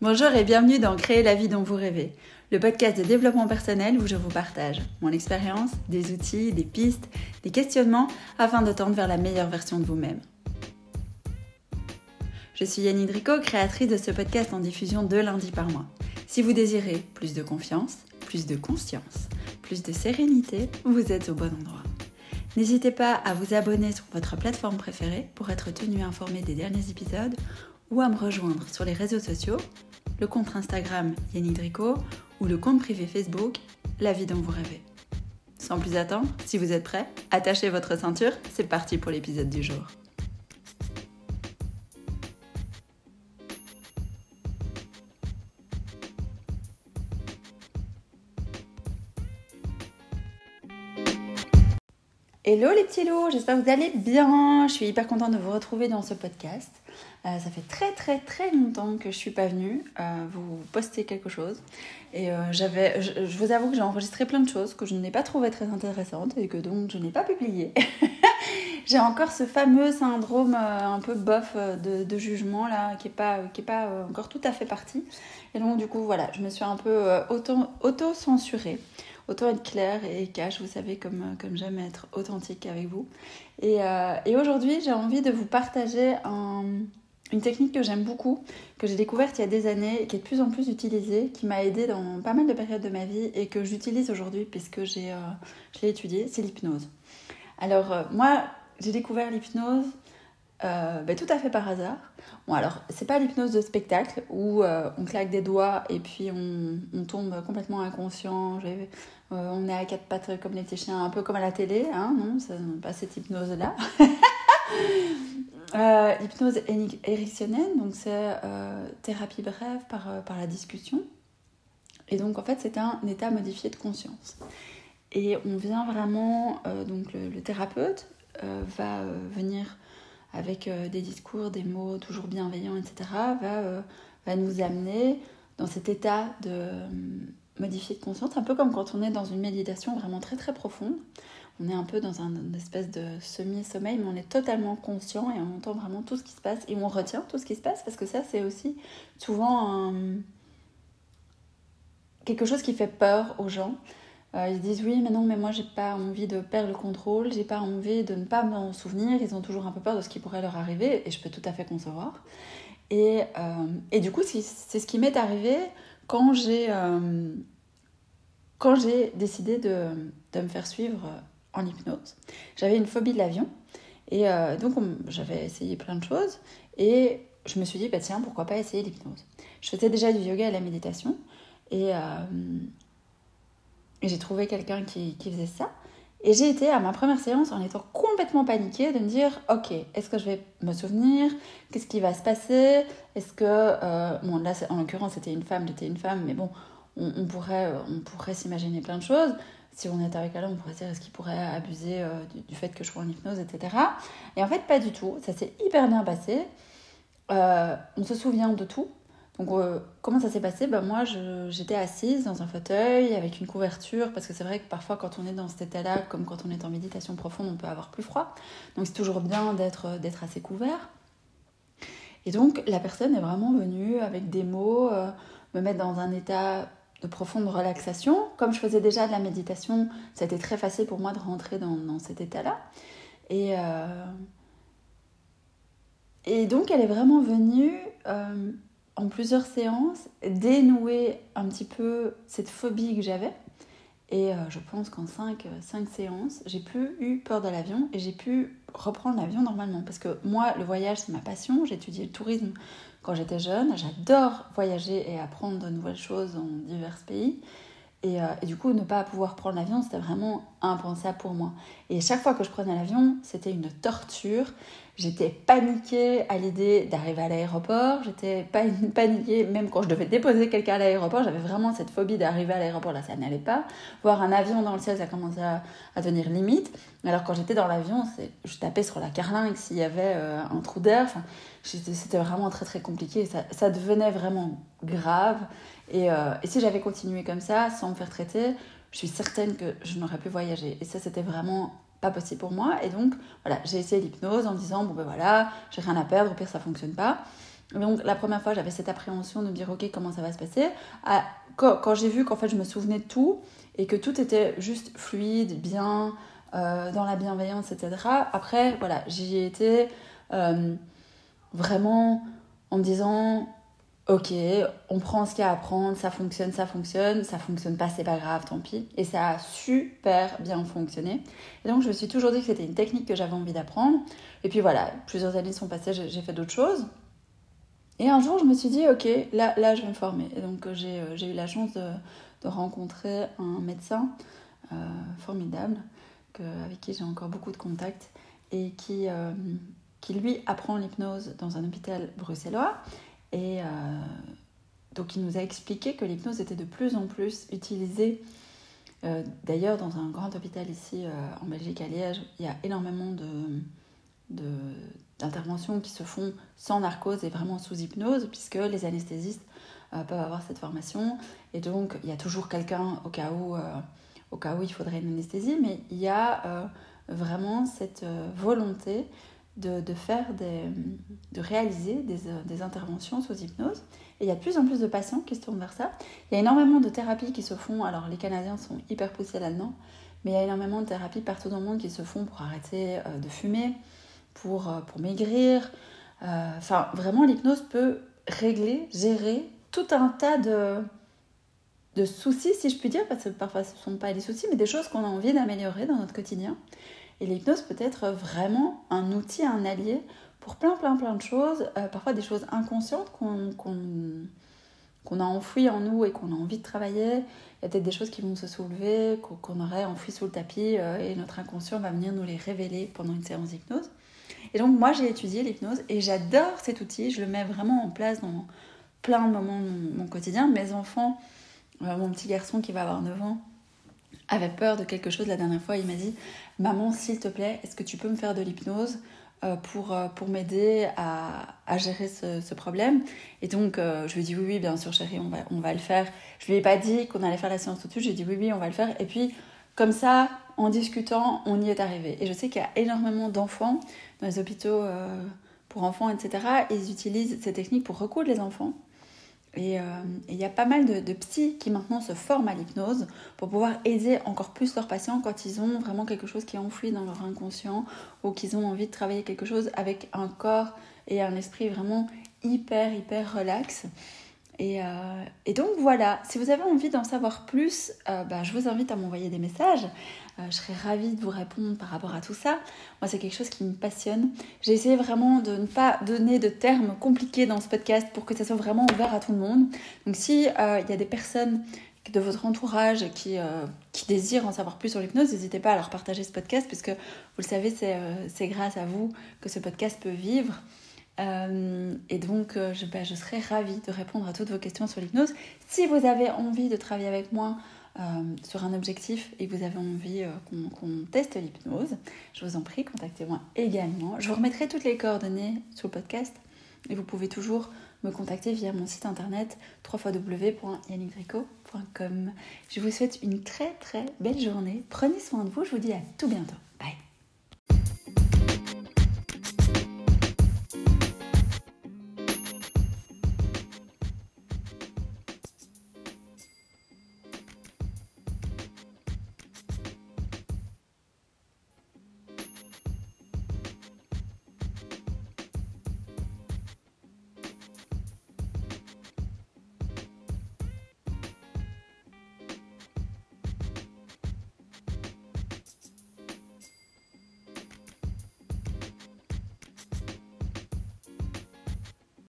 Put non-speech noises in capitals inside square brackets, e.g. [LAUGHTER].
Bonjour et bienvenue dans Créer la vie dont vous rêvez, le podcast de développement personnel où je vous partage mon expérience, des outils, des pistes, des questionnements afin de tendre vers la meilleure version de vous-même. Je suis Yanni Drico, créatrice de ce podcast en diffusion deux lundis par mois. Si vous désirez plus de confiance, plus de conscience, plus de sérénité, vous êtes au bon endroit. N'hésitez pas à vous abonner sur votre plateforme préférée pour être tenu informé des derniers épisodes ou à me rejoindre sur les réseaux sociaux, le compte Instagram Yannick Drico ou le compte privé Facebook La vie dont vous rêvez. Sans plus attendre, si vous êtes prêts, attachez votre ceinture, c'est parti pour l'épisode du jour. Hello les petits loups, j'espère que vous allez bien. Je suis hyper contente de vous retrouver dans ce podcast. Euh, ça fait très très très longtemps que je suis pas venue euh, vous poster quelque chose. Et euh, j'avais, je, vous avoue que j'ai enregistré plein de choses que je n'ai pas trouvées très intéressantes et que donc je n'ai pas publié. [LAUGHS] j'ai encore ce fameux syndrome un peu bof de, jugement là qui est pas, qui est pas encore tout à fait parti. Et donc du coup voilà, je me suis un peu auto-censurée autant être clair et cash, vous savez, comme, comme j'aime être authentique avec vous. Et, euh, et aujourd'hui, j'ai envie de vous partager une technique que j'aime beaucoup, que j'ai découverte il y a des années, qui est de plus en plus utilisée, qui m'a aidée dans pas mal de périodes de ma vie et que j'utilise aujourd'hui puisque j'ai, euh, je l'ai étudiée, c'est l'hypnose. Alors, euh, moi, j'ai découvert l'hypnose euh, ben, tout à fait par hasard. Bon, alors, c'est pas l'hypnose de spectacle où euh, on claque des doigts et puis on, on tombe complètement inconscient. Euh, on est à quatre pattes comme les petits chiens, un peu comme à la télé. Hein, non, c'est pas cette hypnose-là. [LAUGHS] L'hypnose érectionnelle, donc c'est thérapie brève par, par la discussion. Et donc, en fait, c'est un état modifié de conscience. Et on vient vraiment, donc le thérapeute va venir avec euh, des discours, des mots toujours bienveillants, etc., va, euh, va nous amener dans cet état de euh, modifier de conscience, un peu comme quand on est dans une méditation vraiment très très profonde. On est un peu dans un, une espèce de semi-sommeil, mais on est totalement conscient et on entend vraiment tout ce qui se passe et on retient tout ce qui se passe parce que ça, c'est aussi souvent quelque chose qui fait peur aux gens. Euh, ils disent oui, mais non, mais moi j'ai pas envie de perdre le contrôle, j'ai pas envie de ne pas m'en souvenir. Ils ont toujours un peu peur de ce qui pourrait leur arriver et je peux tout à fait concevoir. Et, euh, et du coup, c'est ce qui m'est arrivé quand j'ai euh, quand j'ai décidé de, de, me faire suivre en hypnose. J'avais une phobie de l'avion et donc j'avais essayé plein de choses et je me suis dit bah tiens pourquoi pas essayer l'hypnose. Je faisais déjà du yoga et la méditation et j'ai trouvé quelqu'un qui, faisait ça. Et j'ai été à ma première séance en étant complètement paniquée de me dire Ok, est-ce que je vais me souvenir? Qu'est-ce qui va se passer? Est-ce que. Euh, bon, là, en l'occurrence, c'était une femme, j'étais une femme, mais bon, on, pourrait, on pourrait s'imaginer plein de choses. Si on était avec elle, on pourrait dire Est-ce qu'il pourrait abuser euh, du, fait que je sois en hypnose, etc. Et en fait, pas du tout. Ça s'est hyper bien passé. Euh, on se souvient de tout. Donc, euh, comment ça s'est passé? Ben, Moi, j'étais assise dans un fauteuil avec une couverture, parce que c'est vrai que parfois, quand on est dans cet état-là, comme quand on est en méditation profonde, on peut avoir plus froid. Donc, c'est toujours bien d'être assez couvert. Et donc, la personne est vraiment venue avec des mots, euh, me mettre dans un état de profonde relaxation. Comme je faisais déjà de la méditation, ça a été très facile pour moi de rentrer dans, cet état-là. Euh, et donc, elle est vraiment venue en plusieurs séances, dénouer un petit peu cette phobie que j'avais. Et euh, je pense qu'en 5 cinq, séances, j'ai plus eu peur de l'avion et j'ai pu reprendre l'avion normalement. Parce que moi, le voyage, c'est ma passion. J'ai étudié le tourisme quand j'étais jeune. J'adore voyager et apprendre de nouvelles choses dans divers pays. Et, euh, et, du coup, ne pas pouvoir prendre l'avion, c'était vraiment impensable pour moi. Et chaque fois que je prenais l'avion, c'était une torture. J'étais paniquée à l'idée d'arriver à l'aéroport. J'étais [LAUGHS] paniquée même quand je devais déposer quelqu'un à l'aéroport. J'avais vraiment cette phobie d'arriver à l'aéroport. Là, ça n'allait pas. Voir un avion dans le ciel, ça commençait à, à devenir limite. Alors quand j'étais dans l'avion, je tapais sur la carlingue s'il y avait euh, un trou d'air. C'était vraiment très très compliqué. Ça devenait vraiment grave. Et, euh, et si j'avais continué comme ça, sans me faire traiter, je suis certaine que je n'aurais pu voyager. Et ça, c'était vraiment pas possible pour moi. Et donc, voilà, j'ai essayé l'hypnose en me disant, bon ben voilà, j'ai rien à perdre, au pire ça fonctionne pas. Donc la première fois, j'avais cette appréhension de me dire, ok, comment ça va se passer? Quand, j'ai vu qu'en fait, je me souvenais de tout et que tout était juste fluide, bien, euh, dans la bienveillance, etc. Après, voilà, j'y ai été euh, vraiment en me disant, ok, on prend ce qu'il y a à prendre, ça fonctionne, ça fonctionne, ça fonctionne pas, c'est pas grave, tant pis. Et ça a super bien fonctionné. Et donc je me suis toujours dit que c'était une technique que j'avais envie d'apprendre. Et puis voilà, plusieurs années sont passées, j'ai fait d'autres choses. Et un jour, je me suis dit, ok, là, là je vais me former. Et donc j'ai euh, eu la chance de, rencontrer un médecin euh, formidable, que, avec qui j'ai encore beaucoup de contacts, et qui, euh, qui lui apprend l'hypnose dans un hôpital bruxellois. Et euh, donc il nous a expliqué que l'hypnose était de plus en plus utilisée. Euh, d'ailleurs, dans un grand hôpital ici euh, en Belgique, à Liège, il y a énormément de, d'interventions qui se font sans narcose et vraiment sous hypnose, puisque les anesthésistes peuvent avoir cette formation. Et donc, il y a toujours quelqu'un au au cas où il faudrait une anesthésie, mais il y a vraiment cette volonté de, faire de réaliser des, des, interventions sous hypnose. Et il y a de plus en plus de patients qui se tournent vers ça. Il y a énormément de thérapies qui se font, alors les Canadiens sont hyper poussés là-dedans, mais il y a énormément de thérapies partout dans le monde qui se font pour arrêter euh, de fumer, pour, euh, pour maigrir. Euh, enfin, vraiment, l'hypnose peut régler, gérer tout un tas de, de soucis, si je puis dire, parce que parfois ce ne sont pas des soucis, mais des choses qu'on a envie d'améliorer dans notre quotidien. Et l'hypnose peut être vraiment un outil, un allié pour plein, plein, plein de choses, euh, parfois des choses inconscientes qu'on a enfouies en nous et qu'on a envie de travailler. Il y a peut-être des choses qui vont se soulever, qu'on aurait enfouies sous le tapis euh, et notre inconscient va venir nous les révéler pendant une séance d'hypnose. Et donc moi j'ai étudié l'hypnose et j'adore cet outil, je le mets vraiment en place dans plein de moments de mon, quotidien. Mes enfants, euh, mon petit garçon qui va avoir 9 ans, avait peur de quelque chose la dernière fois. Il m'a dit Maman, s'il te plaît, est-ce que tu peux me faire de l'hypnose euh, pour, euh, pour m'aider à, à, gérer ce, ce, problème? Et donc, euh, je lui ai dit Oui, oui, bien sûr, chérie, on va, on va le faire. Je lui ai pas dit qu'on allait faire la séance tout de suite. J'ai dit Oui, oui, on va le faire. Et puis, comme ça, en discutant, on y est arrivé. Et je sais qu'il y a énormément d'enfants dans les hôpitaux pour enfants, etc. Ils utilisent ces techniques pour recoudre les enfants. Et euh, il y a pas mal de, de, psys qui maintenant se forment à l'hypnose pour pouvoir aider encore plus leurs patients quand ils ont vraiment quelque chose qui est enfoui dans leur inconscient ou qu'ils ont envie de travailler quelque chose avec un corps et un esprit vraiment hyper, hyper relax. Et, euh, et, donc voilà, si vous avez envie d'en savoir plus, euh, bah, je vous invite à m'envoyer des messages. Euh, je serais ravie de vous répondre par rapport à tout ça. Moi, c'est quelque chose qui me passionne. J'ai essayé vraiment de ne pas donner de termes compliqués dans ce podcast pour que ça soit vraiment ouvert à tout le monde. Donc si il y a des personnes de votre entourage qui, qui désirent en savoir plus sur l'hypnose, n'hésitez pas à leur partager ce podcast puisque vous le savez, c'est grâce à vous que ce podcast peut vivre. Euh, et donc, euh, je, je, serais ravie de répondre à toutes vos questions sur l'hypnose. Si vous avez envie de travailler avec moi euh, sur un objectif et que vous avez envie qu'on teste l'hypnose, je vous en prie, contactez-moi également. Je vous remettrai toutes les coordonnées sur le podcast et vous pouvez toujours me contacter via mon site internet www.yannickdrico.com. Je vous souhaite une très très belle journée. Prenez soin de vous. Je vous dis à tout bientôt.